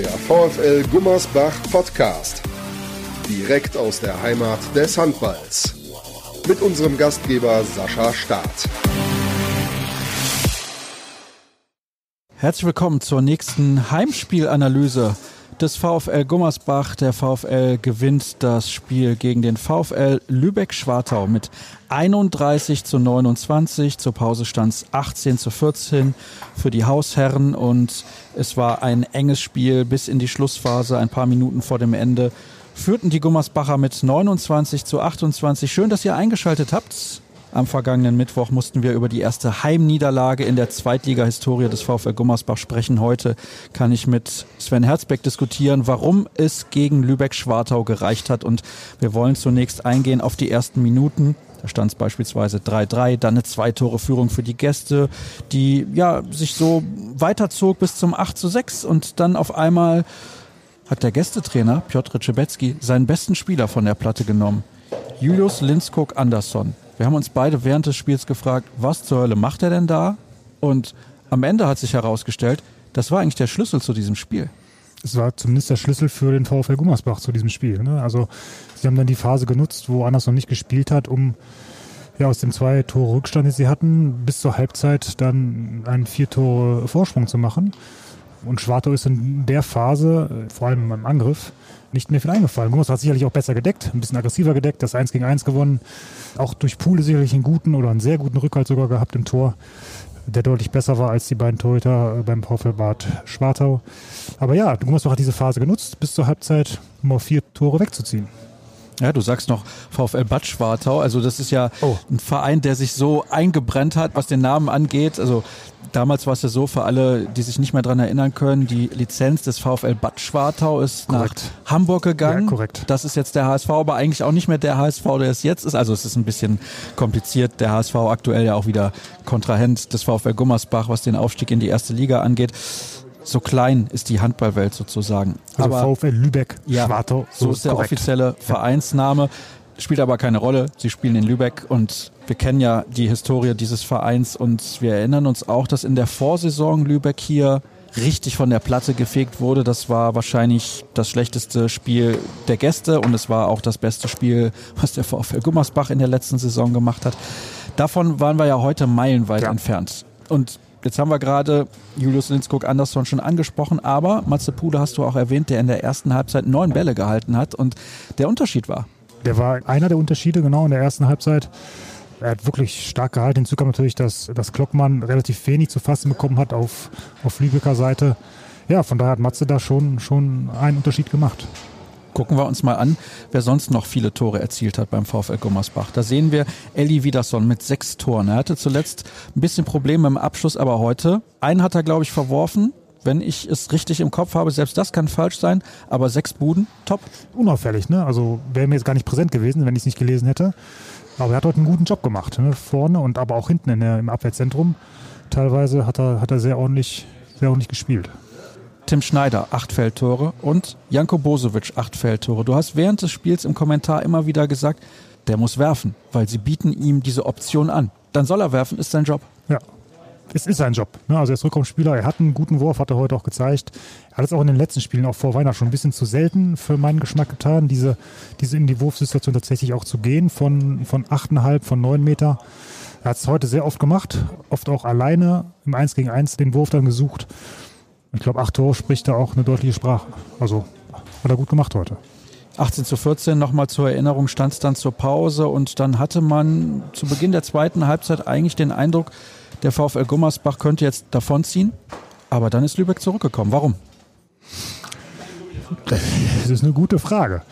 Der VfL Gummersbach Podcast. Direkt aus der Heimat des Handballs. Mit unserem Gastgeber Sascha Staat. Herzlich willkommen zur nächsten Heimspielanalyse des VfL Gummersbach. Der VfL gewinnt das Spiel gegen den VfL Lübeck-Schwartau mit 31 zu 29. Zur Pause stand es 18 zu 14 für die Hausherren und es war ein enges Spiel bis in die Schlussphase, ein paar Minuten vor dem Ende. Führten die Gummersbacher mit 29 zu 28. Schön, dass ihr eingeschaltet habt. Am vergangenen Mittwoch mussten wir über die erste Heimniederlage in der Zweitliga-Historie des VfL Gummersbach sprechen. Heute kann ich mit Sven Herzbeck diskutieren, warum es gegen Lübeck-Schwartau gereicht hat. Und wir wollen zunächst eingehen auf die ersten Minuten. Da stand es beispielsweise 3-3, dann eine Zwei-Tore-Führung für die Gäste, die ja sich so weiterzog bis zum 8-6 und dann auf einmal hat der Gästetrainer Piotr Czebecki seinen besten Spieler von der Platte genommen. Julius Lindskog Andersson. Wir haben uns beide während des Spiels gefragt, was zur Hölle macht er denn da? Und am Ende hat sich herausgestellt, das war eigentlich der Schlüssel zu diesem Spiel. Es war zumindest der Schlüssel für den VfL Gummersbach zu diesem Spiel. Ne? Also sie haben dann die Phase genutzt, wo Andersson nicht gespielt hat, um ja, aus dem zwei Tore Rückstand, den sie hatten, bis zur Halbzeit dann einen vier Tore Vorsprung zu machen. Und Schwartau ist in der Phase, vor allem im Angriff, nicht mehr viel eingefallen. Gummers hat sicherlich auch besser gedeckt, ein bisschen aggressiver gedeckt, das 1 gegen 1 gewonnen. Auch durch Pule sicherlich einen guten oder einen sehr guten Rückhalt sogar gehabt im Tor, der deutlich besser war als die beiden Torhüter beim VfL Bad Schwartau. Aber ja, Gummersbach hat diese Phase genutzt, bis zur Halbzeit, um auf vier Tore wegzuziehen. Ja, du sagst noch VfL Bad Schwartau. Also das ist ja oh. ein Verein, der sich so eingebrennt hat, was den Namen angeht. Also damals war es ja so, für alle, die sich nicht mehr dran erinnern können, die Lizenz des VfL Bad Schwartau ist korrekt. nach Hamburg gegangen. Ja, korrekt. Das ist jetzt der HSV, aber eigentlich auch nicht mehr der HSV, der es jetzt ist. Also es ist ein bisschen kompliziert. Der HSV aktuell ja auch wieder Kontrahent des VfL Gummersbach, was den Aufstieg in die erste Liga angeht so klein ist die Handballwelt sozusagen. Also aber, VfL Lübeck, ja, Schwartau. So, so ist der korrekt. offizielle Vereinsname. Spielt aber keine Rolle. Sie spielen in Lübeck und wir kennen ja die Historie dieses Vereins und wir erinnern uns auch, dass in der Vorsaison Lübeck hier richtig von der Platte gefegt wurde. Das war wahrscheinlich das schlechteste Spiel der Gäste und es war auch das beste Spiel, was der VfL Gummersbach in der letzten Saison gemacht hat. Davon waren wir ja heute meilenweit ja. entfernt. Und Jetzt haben wir gerade Julius Lindskog Andersson schon angesprochen, aber Matze Pude hast du auch erwähnt, der in der ersten Halbzeit neun Bälle gehalten hat und der Unterschied war. Der war einer der Unterschiede, genau in der ersten Halbzeit. Er hat wirklich stark gehalten. Hinzu kam natürlich, dass, dass Klockmann relativ wenig zu fassen bekommen hat auf, auf Lübecker Seite. Ja, von daher hat Matze da schon, schon einen Unterschied gemacht. Gucken wir uns mal an, wer sonst noch viele Tore erzielt hat beim VfL Gummersbach. Da sehen wir Elli Wiederson mit sechs Toren. Er hatte zuletzt ein bisschen Probleme im Abschluss, aber heute, einen hat er, glaube ich, verworfen. Wenn ich es richtig im Kopf habe, selbst das kann falsch sein, aber sechs Buden, top. Unauffällig, ne? Also wäre mir jetzt gar nicht präsent gewesen, wenn ich es nicht gelesen hätte. Aber er hat heute einen guten Job gemacht, ne? vorne und aber auch hinten in der, im Abwehrzentrum. Teilweise hat er, hat er sehr ordentlich, sehr ordentlich gespielt. Tim Schneider, acht Feldtore und Janko Bosovic, acht Feldtore. Du hast während des Spiels im Kommentar immer wieder gesagt, der muss werfen, weil sie bieten ihm diese Option an. Dann soll er werfen, ist sein Job. Ja, es ist sein Job. Ne? Also er ist Rückraumspieler, er hat einen guten Wurf, hat er heute auch gezeigt. Er hat es auch in den letzten Spielen, auch vor Weihnachten, schon ein bisschen zu selten für meinen Geschmack getan, diese, diese in die Wurfsituation tatsächlich auch zu gehen, von, von 8,5, von 9 Meter. Er hat es heute sehr oft gemacht, oft auch alleine im 1 gegen 1 den Wurf dann gesucht. Ich glaube, acht Tore spricht da auch eine deutliche Sprache. Also hat er gut gemacht heute. 18 zu 14, nochmal zur Erinnerung, stand es dann zur Pause und dann hatte man zu Beginn der zweiten Halbzeit eigentlich den Eindruck, der VfL Gummersbach könnte jetzt davonziehen. Aber dann ist Lübeck zurückgekommen. Warum? Das ist eine gute Frage.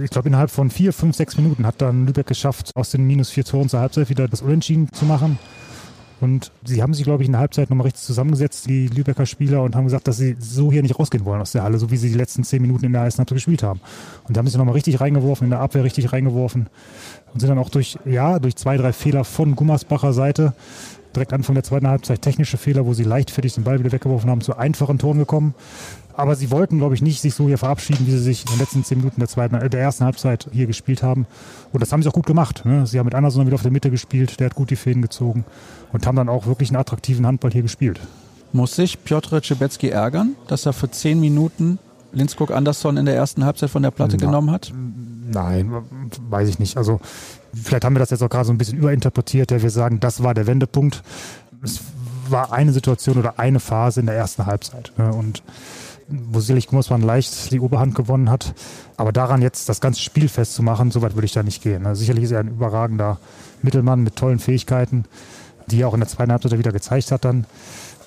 Ich glaube, innerhalb von vier, fünf, sechs Minuten hat dann Lübeck geschafft, aus den minus vier Toren zur Halbzeit wieder das Unentschieden zu machen. Und sie haben sich, glaube ich, in der Halbzeit nochmal richtig zusammengesetzt, die Lübecker Spieler, und haben gesagt, dass sie so hier nicht rausgehen wollen aus der Halle, so wie sie die letzten zehn Minuten in der ersten Halbzeit gespielt haben. Und die haben sich nochmal richtig reingeworfen, in der Abwehr richtig reingeworfen und sind dann auch durch, ja, durch zwei, drei Fehler von Gummersbacher Seite direkt Anfang der zweiten Halbzeit technische Fehler, wo sie leichtfertig den Ball wieder weggeworfen haben, zu einfachen Toren gekommen. Aber sie wollten, glaube ich, nicht sich so hier verabschieden, wie sie sich in den letzten zehn Minuten der, zweiten, äh, der ersten Halbzeit hier gespielt haben. Und das haben sie auch gut gemacht. Ne? Sie haben mit Anderson wieder auf der Mitte gespielt, der hat gut die Fäden gezogen und haben dann auch wirklich einen attraktiven Handball hier gespielt. Muss sich Piotr Cebecki ärgern, dass er für zehn Minuten Linskog Andersson in der ersten Halbzeit von der Platte Na, genommen hat? Nein, weiß ich nicht. Also vielleicht haben wir das jetzt auch gerade so ein bisschen überinterpretiert, der wir sagen, das war der Wendepunkt. Es war eine Situation oder eine Phase in der ersten Halbzeit. Ne? Und wo sicherlich Gummersmann leicht die Oberhand gewonnen hat. Aber daran jetzt das ganze Spiel festzumachen, so weit würde ich da nicht gehen. Ne? Sicherlich ist er ein überragender Mittelmann mit tollen Fähigkeiten, die er auch in der zweiten Halbzeit wieder gezeigt hat dann.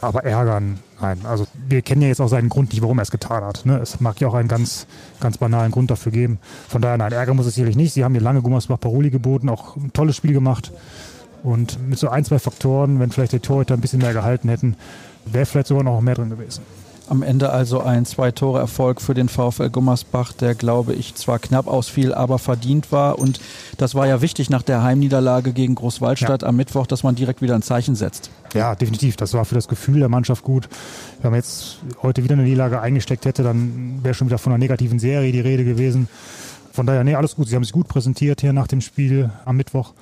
Aber ärgern, nein. Also wir kennen ja jetzt auch seinen Grund nicht, warum er es getan hat. Ne? Es mag ja auch einen ganz, ganz banalen Grund dafür geben. Von daher, nein, Ärger muss es sicherlich nicht. Sie haben hier lange Gummersbach Paroli geboten, auch ein tolles Spiel gemacht. Und mit so ein, zwei Faktoren, wenn vielleicht die Torhüter ein bisschen mehr gehalten hätten, wäre vielleicht sogar noch mehr drin gewesen. Am Ende also ein Zwei-Tore-Erfolg für den VfL Gummersbach, der, glaube ich, zwar knapp ausfiel, aber verdient war. Und das war ja wichtig nach der Heimniederlage gegen Großwaldstadt ja. am Mittwoch, dass man direkt wieder ein Zeichen setzt. Ja, definitiv. Das war für das Gefühl der Mannschaft gut. Wenn man jetzt heute wieder eine Niederlage eingesteckt hätte, dann wäre schon wieder von einer negativen Serie die Rede gewesen. Von daher, nee, alles gut. Sie haben sich gut präsentiert hier nach dem Spiel am Mittwoch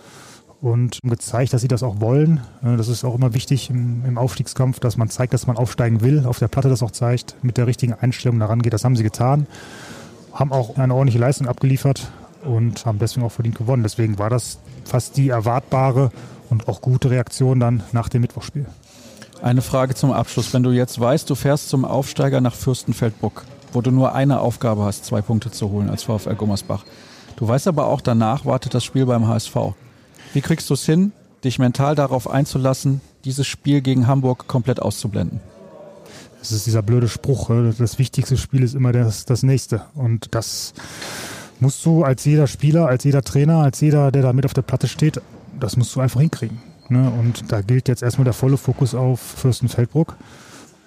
und gezeigt, dass sie das auch wollen. Das ist auch immer wichtig im, im, Aufstiegskampf, dass man zeigt, dass man aufsteigen will, auf der Platte das auch zeigt, mit der richtigen Einstellung daran geht. Das haben sie getan, haben auch eine ordentliche Leistung abgeliefert und haben deswegen auch verdient gewonnen. Deswegen war das fast die erwartbare und auch gute Reaktion dann nach dem Mittwochspiel. Eine Frage zum Abschluss. Wenn du jetzt weißt, du fährst zum Aufsteiger nach Fürstenfeldbruck, wo du nur eine Aufgabe hast, zwei Punkte zu holen als VfL Gummersbach. Du weißt aber auch, danach wartet das Spiel beim HSV. Wie kriegst du es hin, dich mental darauf einzulassen, dieses Spiel gegen Hamburg komplett auszublenden? Es ist dieser blöde Spruch, äh, das wichtigste Spiel ist immer das, das nächste. Und das musst du als jeder Spieler, als jeder Trainer, als jeder, der da mit auf der Platte steht, das musst du einfach hinkriegen. Ne? Und da gilt jetzt erstmal der volle Fokus auf Fürstenfeldbruck.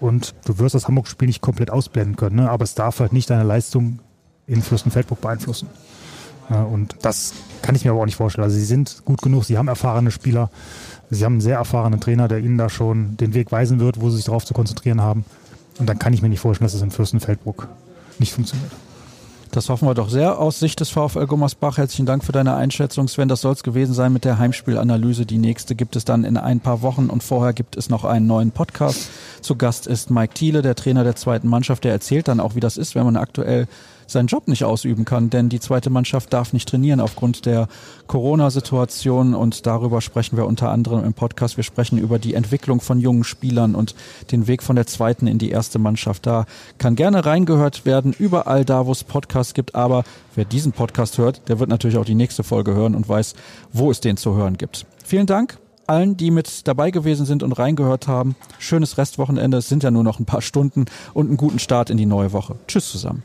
Und du wirst das Hamburg-Spiel nicht komplett ausblenden können, ne? aber es darf halt nicht deine Leistung in Fürstenfeldbruck beeinflussen. Und das kann ich mir aber auch nicht vorstellen. Also sie sind gut genug, sie haben erfahrene Spieler, sie haben einen sehr erfahrenen Trainer, der ihnen da schon den Weg weisen wird, wo sie sich darauf zu konzentrieren haben. Und dann kann ich mir nicht vorstellen, dass es in Fürstenfeldbruck nicht funktioniert. Das hoffen wir doch sehr aus Sicht des VfL Gummersbach. Herzlichen Dank für deine Einschätzung, Sven. Das soll es gewesen sein mit der Heimspielanalyse. Die nächste gibt es dann in ein paar Wochen und vorher gibt es noch einen neuen Podcast. Zu Gast ist Mike Thiele, der Trainer der zweiten Mannschaft. Der erzählt dann auch, wie das ist, wenn man aktuell seinen Job nicht ausüben kann, denn die zweite Mannschaft darf nicht trainieren aufgrund der Corona-Situation und darüber sprechen wir unter anderem im Podcast. Wir sprechen über die Entwicklung von jungen Spielern und den Weg von der zweiten in die erste Mannschaft. Da kann gerne reingehört werden, überall da, wo es Podcasts gibt, aber wer diesen Podcast hört, der wird natürlich auch die nächste Folge hören und weiß, wo es den zu hören gibt. Vielen Dank allen, die mit dabei gewesen sind und reingehört haben. Schönes Restwochenende. Es sind ja nur noch ein paar Stunden und einen guten Start in die neue Woche. Tschüss zusammen.